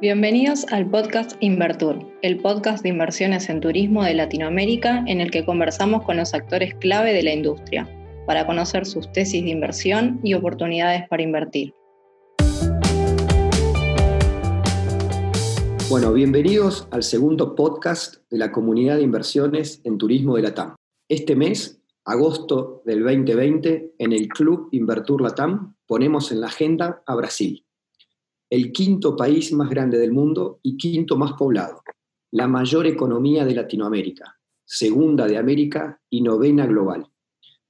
Bienvenidos al podcast Invertur, el podcast de inversiones en turismo de Latinoamérica en el que conversamos con los actores clave de la industria para conocer sus tesis de inversión y oportunidades para invertir. Bueno, bienvenidos al segundo podcast de la comunidad de inversiones en turismo de Latam. Este mes, agosto del 2020, en el Club Invertur Latam ponemos en la agenda a Brasil el quinto país más grande del mundo y quinto más poblado, la mayor economía de Latinoamérica, segunda de América y novena global.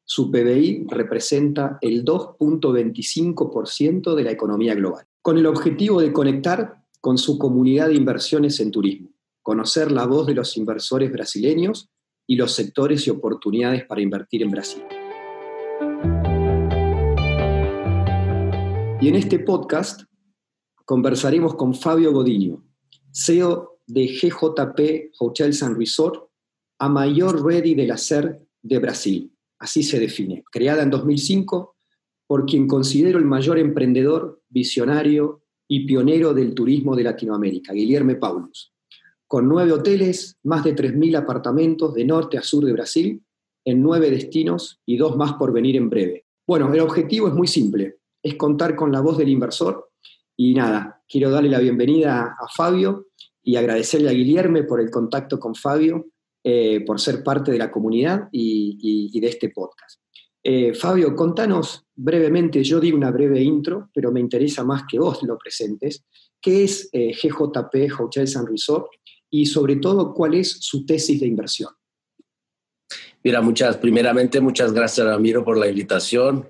Su PBI representa el 2.25% de la economía global, con el objetivo de conectar con su comunidad de inversiones en turismo, conocer la voz de los inversores brasileños y los sectores y oportunidades para invertir en Brasil. Y en este podcast conversaremos con Fabio Godinho, CEO de GJP Hotels and Resort, a mayor ready del hacer de Brasil. Así se define. Creada en 2005 por quien considero el mayor emprendedor, visionario y pionero del turismo de Latinoamérica, Guillermo Paulus. Con nueve hoteles, más de 3.000 apartamentos de norte a sur de Brasil, en nueve destinos y dos más por venir en breve. Bueno, el objetivo es muy simple, es contar con la voz del inversor y nada, quiero darle la bienvenida a Fabio y agradecerle a Guillermo por el contacto con Fabio, eh, por ser parte de la comunidad y, de este podcast. Eh, Fabio, contanos brevemente, yo digo una breve intro, pero me interesa más que vos lo presentes. ¿Qué es eh, GJP Hotels and Resort y sobre todo cuál es su tesis de inversión? Mira, muchas, primeramente muchas gracias Ramiro por la invitación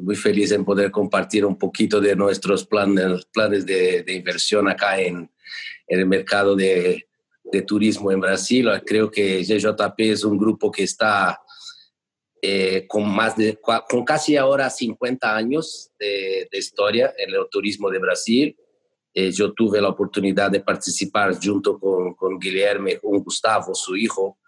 muy feliz en poder compartir un poquito de nuestros planes, planes de, inversión acá en, el mercado de, turismo en Brasil. Creo que GJP es un grupo que está eh, con, más de, con casi ahora 50 años de, historia en el turismo de Brasil. Eh, yo tuve la oportunidad de participar junto con, con Guillermo, con Gustavo, su hijo,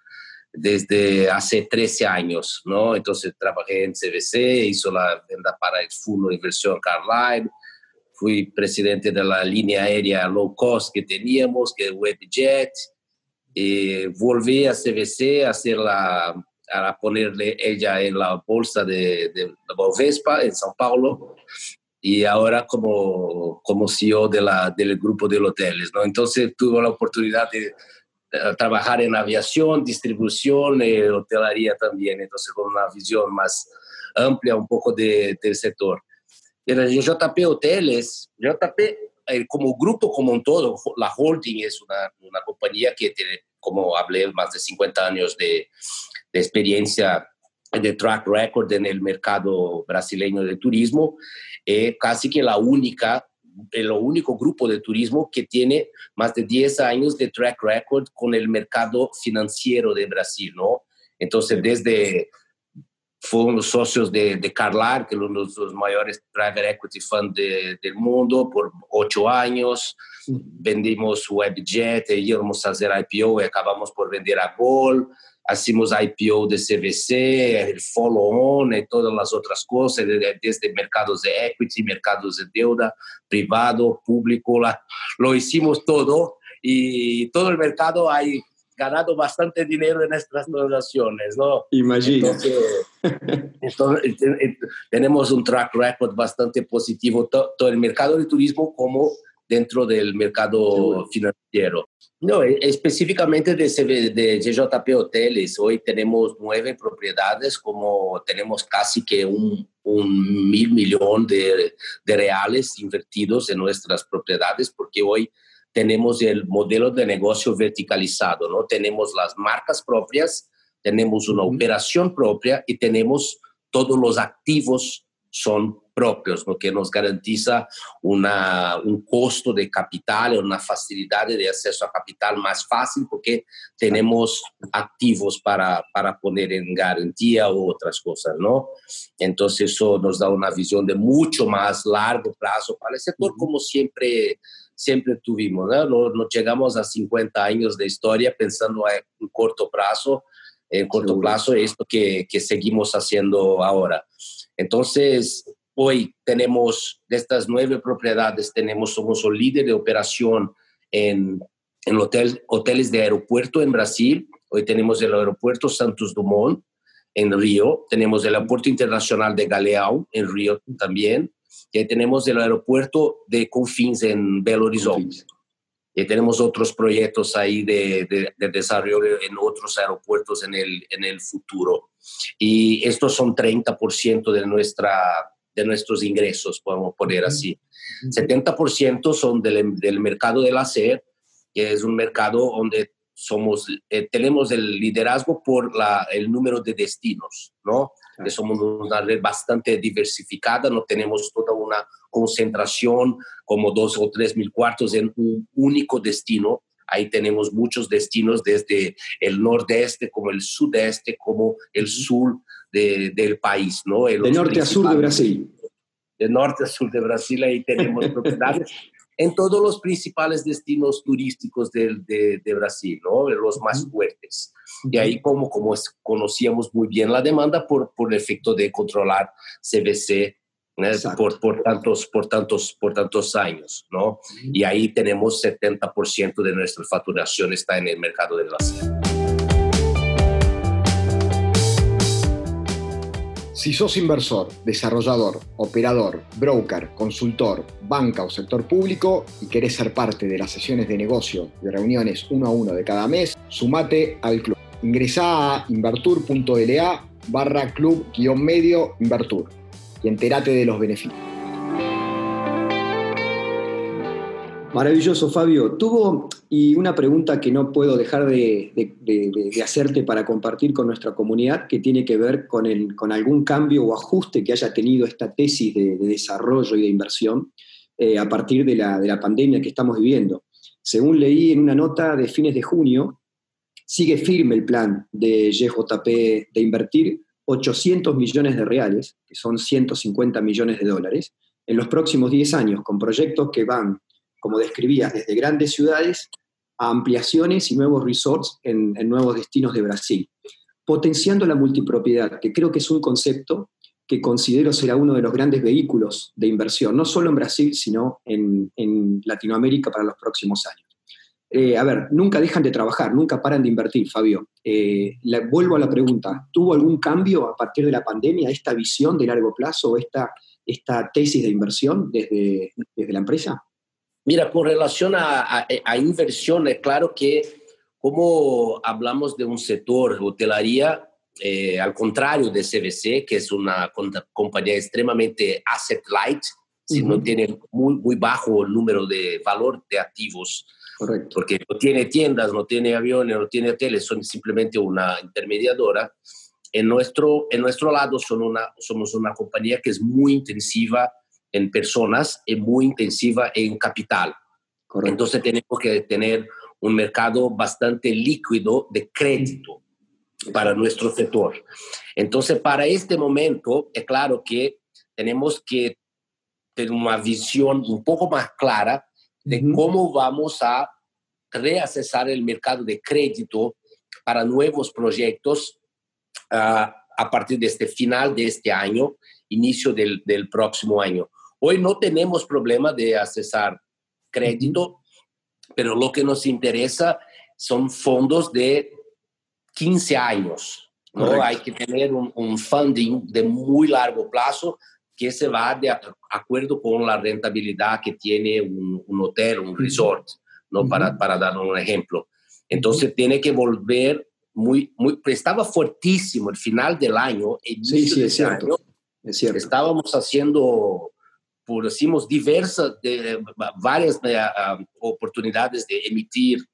desde hace 13 años, ¿no? Entonces trabajé en CVC, hizo la venta para el de Inversión Carlyle, fui presidente de la línea aérea low cost que teníamos, que es WebJet, y volví a CVC a, hacer la, a ponerle ella en la bolsa de, de, Bovespa en São Paulo y ahora como, como CEO de la, del grupo de hoteles, ¿no? Entonces tuve la oportunidad de trabajar en aviación, distribución, eh, hotelería también, entonces con una visión más amplia un poco de, del sector. En JP Hoteles, JP eh, como grupo como un todo, la holding es una, una, compañía que tiene, como hablé, más de 50 años de, de experiencia de track record en el mercado brasileño de turismo, eh, casi que la única el único grupo de turismo que tiene más de 10 años de track record con el mercado financiero de Brasil, ¿no? Entonces, desde fuimos socios de, de Carlyle, que es uno de los mayores private equity funds del mundo, por ocho años. Vendimos WebJet, íbamos a hacer IPO y acabamos por vender a Gol hacemos IPO de CVC, el follow-on y todas las otras cosas, desde mercados de equity, mercados de deuda, privado, público, lo hicimos todo y todo el mercado ha ganado bastante dinero en nuestras transacciones, ¿no? Imagino. Entonces, tenemos un track record bastante positivo, todo el mercado del turismo como dentro del mercado financiero. No, e, específicamente de, de GJP Hoteles, hoy tenemos nueve propiedades, como tenemos casi que un, un mil millón de, de, reales invertidos en nuestras propiedades, porque hoy tenemos el modelo de negocio verticalizado, ¿no? Tenemos las marcas propias, tenemos una operación propia y tenemos todos los activos son propios, lo que nos garantiza una, un costo de capital, una facilidad de acceso a capital más fácil porque tenemos activos para, para poner en garantía u otras cosas, ¿no? Entonces eso nos da una visión de mucho más largo plazo para el sector como siempre siempre tuvimos, ¿no? No, no llegamos a 50 años de historia pensando en corto plazo, en corto plazo esto que, que seguimos haciendo ahora. Entonces, hoy tenemos de estas nueve propiedades, tenemos, somos el líder de operación en, en hotel, hoteles de aeropuerto en Brasil. Hoy tenemos el aeropuerto Santos Dumont en Río, tenemos el aeropuerto internacional de Galeão en Río también, y tenemos el aeropuerto de Confins en Belo Horizonte. Y tenemos otros proyectos ahí de, de, desarrollo en otros aeropuertos en el, en el futuro. Y estos son 30% de, nuestra, de nuestros ingresos, podemos poner así. 70% son del, del mercado del hacer, que es un mercado donde somos, eh, tenemos el liderazgo por la, el número de destinos, ¿no? Que somos una red bastante diversificada, no tenemos toda una concentración como dos o tres mil cuartos en un único destino. Ahí tenemos muchos destinos desde el nordeste, como el sudeste, como el sur de, del país, ¿no? de norte a sur de Brasil. De norte a sur de Brasil, ahí tenemos propiedades en todos los principales destinos turísticos de, de, Brasil, ¿no? los más fuertes. Y ahí como, como conocíamos muy bien la demanda por, por el efecto de controlar CBC por, por, tantos, por, tantos, por tantos años, ¿no? Y ahí tenemos 70% de nuestra facturación está en el mercado de Brasil. Si sos inversor, desarrollador, operador, broker, consultor, banca o sector público y querés ser parte de las sesiones de negocio y reuniones uno a uno de cada mes, sumate al club. Ingresá a invertur.la barra club-medio Invertur y entérate de los beneficios. Maravilloso, Fabio. Tuvo, y una pregunta que no puedo dejar de, hacerte para compartir con nuestra comunidad, que tiene que ver con, el, con algún cambio o ajuste que haya tenido esta tesis de, desarrollo y de inversión eh, a partir de la, de la pandemia que estamos viviendo. Según leí en una nota de fines de junio, sigue firme el plan de YJP de invertir 800 millones de reales, que son 150 millones de dólares, en los próximos 10 años, con proyectos que van como describías, desde grandes ciudades a ampliaciones y nuevos resorts en, nuevos destinos de Brasil, potenciando la multipropiedad, que creo que es un concepto que considero será uno de los grandes vehículos de inversión, no solo en Brasil, sino en, Latinoamérica para los próximos años. Eh, a ver, nunca dejan de trabajar, nunca paran de invertir, Fabio. Eh, vuelvo a la pregunta, ¿tuvo algún cambio a partir de la pandemia esta visión de largo plazo esta, esta tesis de inversión desde, desde la empresa? Mira, con relación a, inversión, es claro que como hablamos de un sector, hotelería, eh, al contrario de CVC, que es una compañía extremadamente asset light, si no tiene muy, muy bajo número de valor de activos, Correcto. porque no tiene tiendas, no tiene aviones, no tiene hoteles, son simplemente una intermediadora. En nuestro, en nuestro lado son una, somos una compañía que es muy intensiva en personas y muy intensiva en capital. Entonces tenemos que tener un mercado bastante líquido de crédito para nuestro sector. Entonces, para este momento, es claro que tenemos que tener una visión un poco más clara de cómo vamos a reacesar el mercado de crédito para nuevos proyectos ah, a partir de este final de este año, inicio del, del próximo año. Hoy no tenemos problema de accesar crédito, pero lo que nos interesa son fondos de 15 años. ¿no? Hay que tener un, funding de muy largo plazo que se va de acuerdo con la rentabilidad que tiene un, hotel, un resort, ¿no? para, para dar un ejemplo. Entonces tiene que volver muy, muy, estaba fuertísimo el final del año, sí, sí, es cierto. es cierto. Estábamos haciendo por decimos diversas, de, varias eh, ah, oportunidades de emitir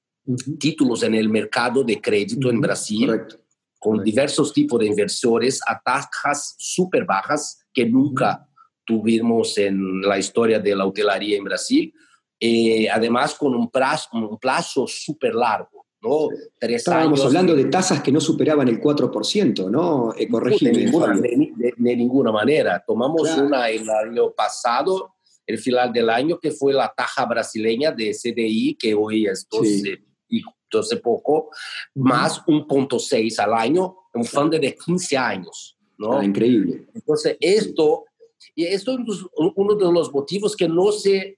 títulos en el mercado de crédito en Brasil, con diversos tipos de inversores a tasas súper bajas que nunca tuvimos en la historia de la hotelería en Brasil, eh, además con un plazo, un plazo súper largo. ¿no? Estábamos hablando de tasas que no superaban el 4%, ¿no? Eh, de, ninguna, de, ninguna, manera. Tomamos una el año pasado, el final del año, que fue la taja brasileña de CDI, que hoy es 12, y 12 poco, más un punto 6 al año, un fondo de 15 años. ¿no? Ah, increíble. Entonces, esto, y esto es uno de los motivos que no se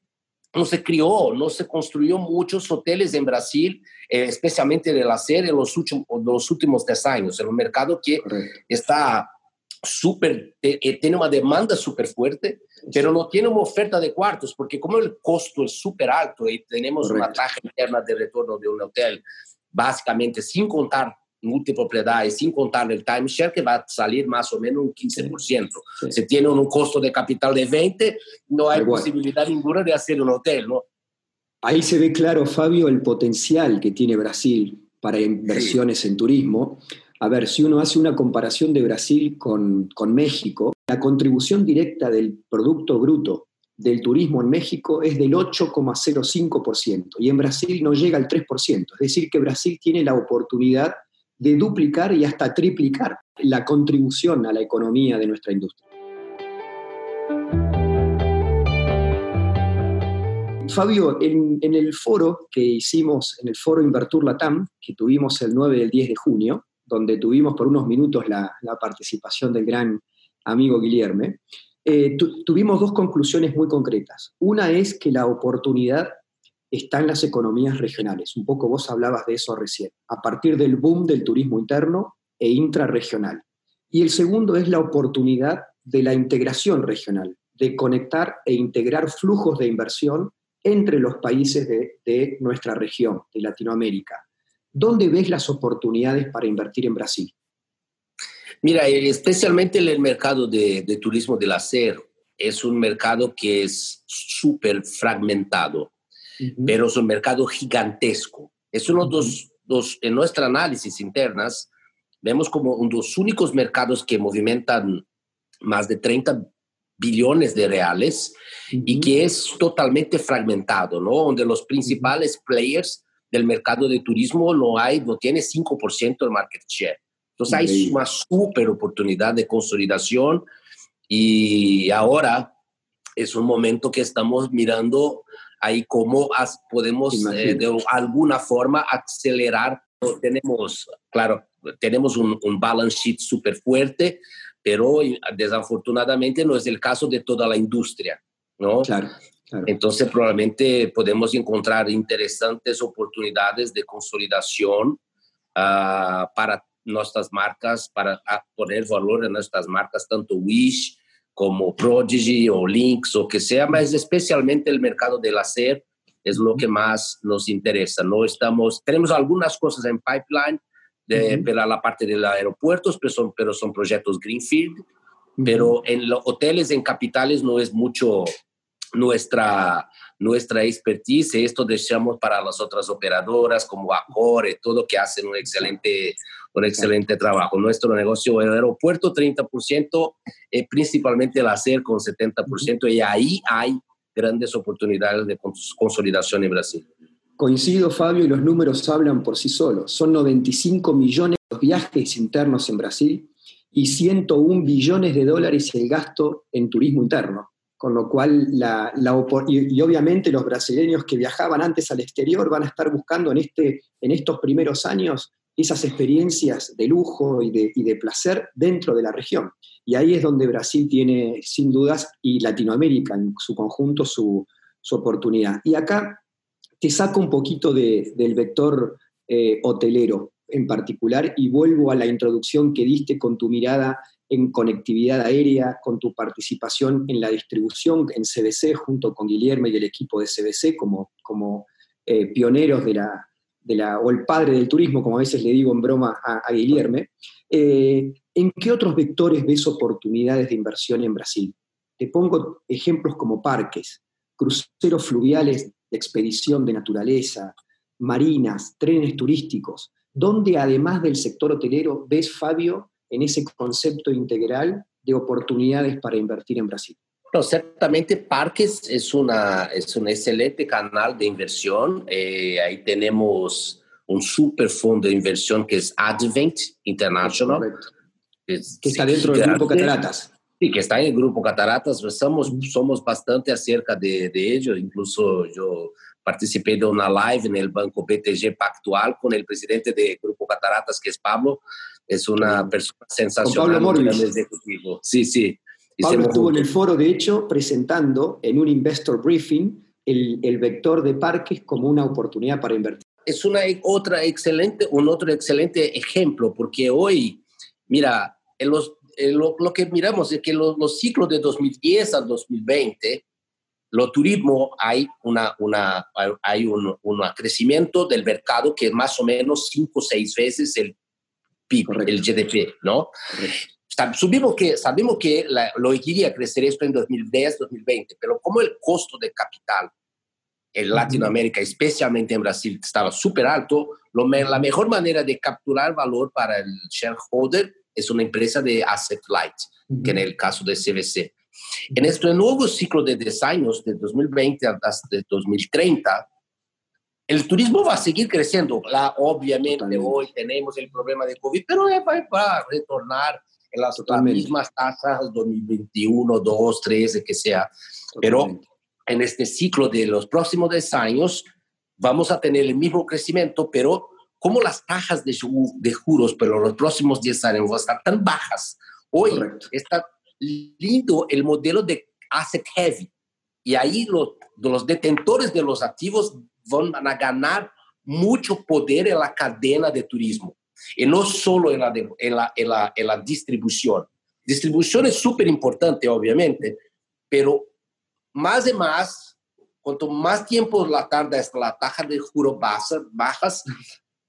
no se crió, no se construyó muchos hoteles en Brasil, eh, especialmente de la serie en los últimos, los últimos 10 años, en un mercado que está súper, eh, tiene una demanda súper fuerte, pero no tiene una oferta de cuartos, porque como el costo es súper alto y tenemos una tasa interna de retorno de un hotel, básicamente sin contar multipropiedad y sin contar el timeshare, que va a salir más o menos un 15%. Si tiene un costo de capital de 20, no hay posibilidad ninguna de hacer un hotel, ¿no? Ahí se ve claro, Fabio, el potencial que tiene Brasil para inversiones en turismo. A ver, si uno hace una comparación de Brasil con, con México, la contribución directa del Producto Bruto del turismo en México es del 8,05% y en Brasil no llega al 3%. Es decir, que Brasil tiene la oportunidad de duplicar y hasta triplicar la contribución a la economía de nuestra industria. Fabio, en, el foro que hicimos, en el foro Invertur Latam, que tuvimos el 9 y el 10 de junio, donde tuvimos por unos minutos la, participación del gran amigo Guillermo, eh, tuvimos dos conclusiones muy concretas. Una es que la oportunidad está en las economías regionales. Un poco vos hablabas de eso recién, a partir del boom del turismo interno e intrarregional. Y el segundo es la oportunidad de la integración regional, de conectar e integrar flujos de inversión entre los países de, nuestra región, de Latinoamérica. ¿Dónde ves las oportunidades para invertir en Brasil? Mira, especialmente en el mercado de, de turismo del acero, es un mercado que es súper fragmentado pero es un mercado gigantesco. Es uno de los, dos, en nuestra análisis internas, vemos como uno de los únicos mercados que movimentan más de 30 billones de reales y que es totalmente fragmentado, ¿no? Donde los principales players del mercado de turismo no hay, no tiene 5% del market share. Entonces hay una super oportunidad de consolidación y ahora es un momento que estamos mirando ahí cómo podemos eh, de alguna forma acelerar. Tenemos, claro, tenemos un, balance sheet súper fuerte, pero desafortunadamente no es el caso de toda la industria, ¿no? Claro. Entonces probablemente podemos encontrar interesantes oportunidades de consolidación ah, para nuestras marcas, para ah, poner valor en nuestras marcas, tanto Wish como Prodigy o Lynx o que sea, pero especialmente el mercado del hacer es lo que más nos interesa. No estamos, tenemos algunas cosas en pipeline de, para la parte de los aeropuertos, pero son, pero son proyectos Greenfield, pero en los hoteles en capitales no es mucho nuestra, nuestra expertise. Esto dejamos para las otras operadoras como Accor y todo que hacen un excelente un excelente trabajo. Nuestro negocio el aeropuerto 30%, eh, principalmente el hacer con 70%, y ahí hay grandes oportunidades de consolidación en Brasil. Coincido, Fabio, y los números hablan por sí solos. Son 95 millones de viajes internos en Brasil y 101 billones de dólares el gasto en turismo interno. Con lo cual, la, y, obviamente los brasileños que viajaban antes al exterior van a estar buscando en, este, en estos primeros años esas experiencias de lujo y de, placer dentro de la región. Y ahí es donde Brasil tiene, sin dudas, y Latinoamérica en su conjunto, su, oportunidad. Y acá te saco un poquito del vector eh, hotelero en particular y vuelvo a la introducción que diste con tu mirada en conectividad aérea, con tu participación en la distribución en CBC junto con Guillermo y el equipo de CBC como, como eh, pioneros de la, o el padre del turismo, como a veces le digo en broma a, Guillermo, eh, ¿en qué otros vectores ves oportunidades de inversión en Brasil? Te pongo ejemplos como parques, cruceros fluviales de expedición de naturaleza, marinas, trenes turísticos, donde además del sector hotelero ves, Fabio, en ese concepto integral de oportunidades para invertir en Brasil? No, ciertamente Parques es, una, es un excelente canal de inversión. Eh, ahí tenemos un super fondo de inversión que es Advent International. que está dentro del Grupo Cataratas. Sí, que está en el Grupo Cataratas. Somos, somos bastante acerca de, de ello. Incluso yo participé de una live en el Banco BTG Pactual con el presidente del Grupo Cataratas, que es Pablo. Es una persona sensacional. Con Pablo ejecutivo. Sí, sí. Pablo estuvo en el foro, de hecho, presentando en un investor briefing el, vector de parques como una oportunidad para invertir. Es una otra excelente, un otro excelente ejemplo, porque hoy, mira, en los, lo, que miramos es que los, los ciclos de 2010 a 2020, lo turismo hay, una, una, hay un, un, crecimiento del mercado que es más o menos 5 o 6 veces el PIB, el GDP, ¿no? Subimos que, sabemos que lo iría crecer esto en 2010, 2020, pero como el costo de capital en Latinoamérica, especialmente en Brasil, estaba súper alto, lo, la mejor manera de capturar valor para el shareholder es una empresa de asset light, que en el caso de CVC. En este nuevo ciclo de 10 años, de 2020 hasta 2030, el turismo va a seguir creciendo. La, obviamente hoy tenemos el problema de COVID, pero va, a retornar en las, mismas tasas 2021, 2, 13, que sea. Pero en este ciclo de los próximos 10 años vamos a tener el mismo crecimiento, pero como las tasas de, de juros, pero los próximos 10 años van a estar tan bajas. Hoy está lindo el modelo de asset heavy. Y ahí los, los detentores de los activos van a ganar mucho poder en la cadena de turismo. Y no solo en la, en la, en la, en la distribución. Distribución es súper importante, obviamente, pero más y más, cuanto más tiempo la tarda la taja de juro bajas, bajas,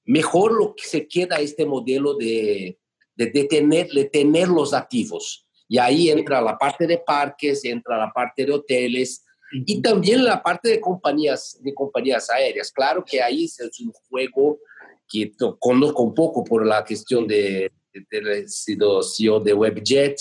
mejor lo que se queda este modelo de, de, tener, de tener los activos. Y ahí entra la parte de parques, entra la parte de hoteles y también la parte de compañías, de compañías aéreas. Claro que ahí es un juego que conozco un poco por la cuestión de, de, sido CEO de WebJet.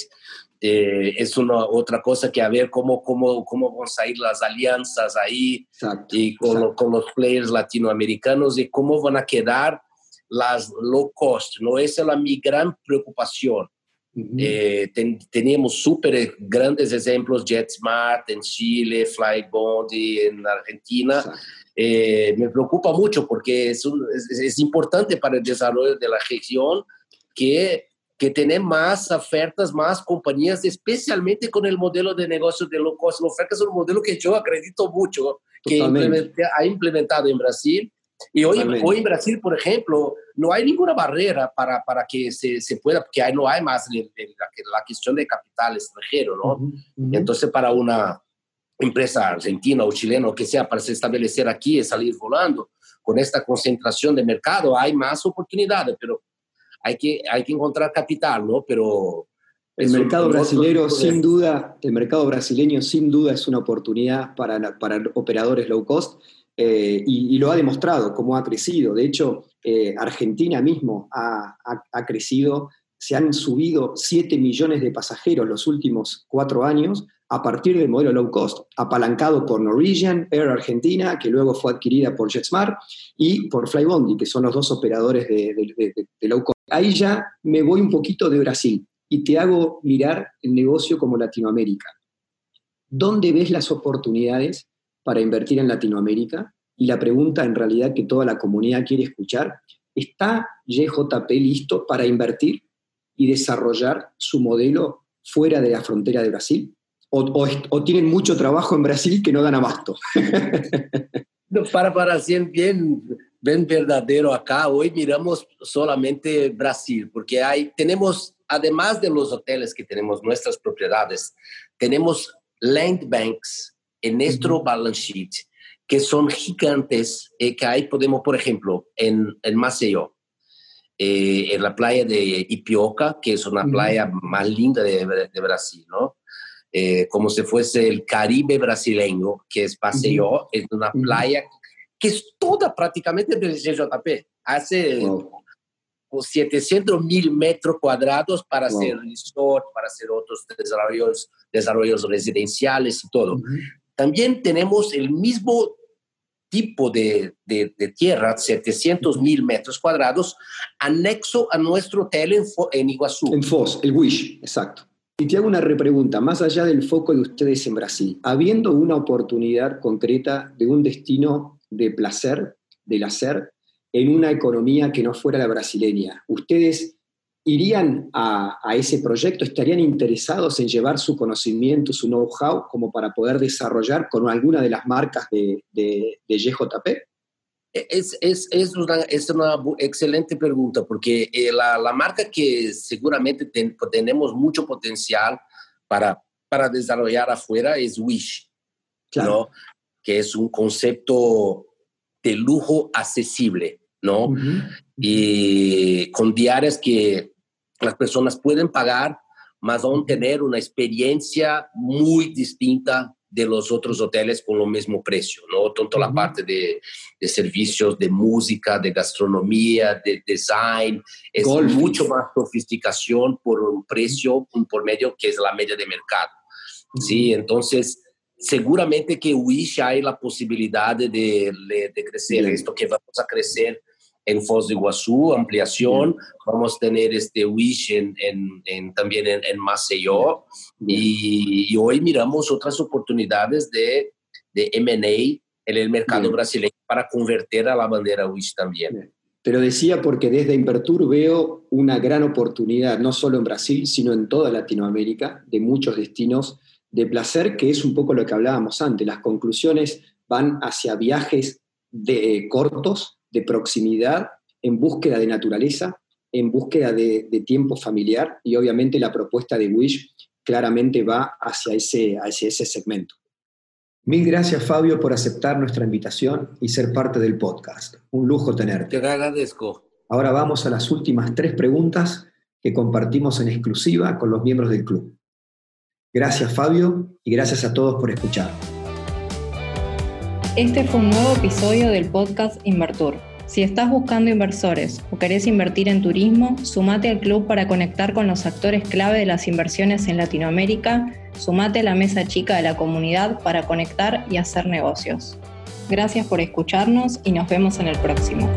Eh, es una otra cosa que a ver cómo, cómo, cómo van a salir las alianzas ahí y con, con, los players latinoamericanos y cómo van a quedar las low cost. No esa es la, mi gran preocupación. Eh, tenemos súper grandes ejemplos, JetSmart en Chile, Flybondi en Argentina. Eh, me preocupa mucho porque es, es, importante para el desarrollo de la región que, que tener más ofertas, más compañías, especialmente con el modelo de negocio de low cost. Lo es un modelo que yo acredito mucho, que ha implementado en Brasil y hoy, hoy en Brasil, por ejemplo, no hay ninguna barrera para, para que se, se pueda, porque ahí no hay más la, la, cuestión de capital extranjero, ¿no? Entonces, para una empresa argentina o chilena o que sea, para se establecer aquí y salir volando, con esta concentración de mercado, hay más oportunidades, pero hay que, hay que encontrar capital, ¿no? Pero el mercado brasileño, sin duda, el mercado brasileño, sin duda, es una oportunidad para, para operadores low cost eh, y, lo ha demostrado, cómo ha crecido. De hecho, eh, Argentina mismo ha, crecido, se han subido 7 millones de pasajeros los últimos cuatro años a partir del modelo low cost, apalancado por Norwegian, Air Argentina, que luego fue adquirida por JetSmart, y por Flybondi, que son los dos operadores de, de low cost. Ahí ya me voy un poquito de Brasil y te hago mirar el negocio como Latinoamérica. ¿Dónde ves las oportunidades para invertir en Latinoamérica? Y la pregunta en realidad que toda la comunidad quiere escuchar, ¿está YJP listo para invertir y desarrollar su modelo fuera de la frontera de Brasil? ¿O, tienen mucho trabajo en Brasil que no dan abasto? para, para ser bien, bien verdadero acá, hoy miramos solamente Brasil, porque hay, tenemos, además de los hoteles que tenemos, nuestras propiedades, tenemos land banks en nuestro balance sheet, que son gigantes, eh, que ahí podemos, por ejemplo, en, en Maceió, eh, en la playa de Ipioca, que es una playa más linda de, de Brasil, ¿no? Eh, como si fuese el Caribe brasileño, que es Maceió, es una playa que es toda prácticamente del JP. Hace 700 mil metros cuadrados para hacer resort, para hacer otros desarrollos, desarrollos residenciales y todo. También tenemos el mismo tipo de, tierra, 700 mil metros cuadrados, anexo a nuestro hotel en, en Iguazú. En Foz, el Wish, exacto. Y te hago una repregunta, más allá del foco de ustedes en Brasil, habiendo una oportunidad concreta de un destino de placer, del hacer, en una economía que no fuera la brasileña, ¿ustedes irían a, ese proyecto, estarían interesados en llevar su conocimiento, su know-how, como para poder desarrollar con alguna de las marcas de, de, YJP? Es, es, es, una, es, una, excelente pregunta, porque eh, la, la, marca que seguramente tenemos mucho potencial para, para desarrollar afuera es Wish, claro. que es un concepto de lujo accesible, ¿no? Y con diarias que las personas pueden pagar, más aún tener una experiencia muy distinta de los otros hoteles con lo mismo precio, ¿no? Tanto la parte de, de, servicios, de música, de gastronomía, de design, es mucho más sofisticación por un precio, por medio que es la media de mercado, ¿sí? Entonces, seguramente que Wish hay la posibilidad de, de, crecer, esto que vamos a crecer en Foz de Iguazú, ampliación, vamos a tener este Wish en, en, también en, en Maceió. Y, hoy miramos otras oportunidades de, de M&A en el mercado brasileño para convertir a la bandera Wish también. Pero decía porque desde Invertur veo una gran oportunidad, no solo en Brasil, sino en toda Latinoamérica, de muchos destinos de placer, que es un poco lo que hablábamos antes. Las conclusiones van hacia viajes de, eh, cortos, de proximidad, en búsqueda de naturaleza, en búsqueda de, tiempo familiar y obviamente la propuesta de Wish claramente va hacia ese, hacia ese segmento. Mil gracias Fabio por aceptar nuestra invitación y ser parte del podcast. Un lujo tenerte. Te agradezco. Ahora vamos a las últimas tres preguntas que compartimos en exclusiva con los miembros del club. Gracias Fabio y gracias a todos por escuchar. Este fue un nuevo episodio del podcast Invertur. Si estás buscando inversores o querés invertir en turismo, sumate al club para conectar con los actores clave de las inversiones en Latinoamérica, sumate a la mesa chica de la comunidad para conectar y hacer negocios. Gracias por escucharnos y nos vemos en el próximo.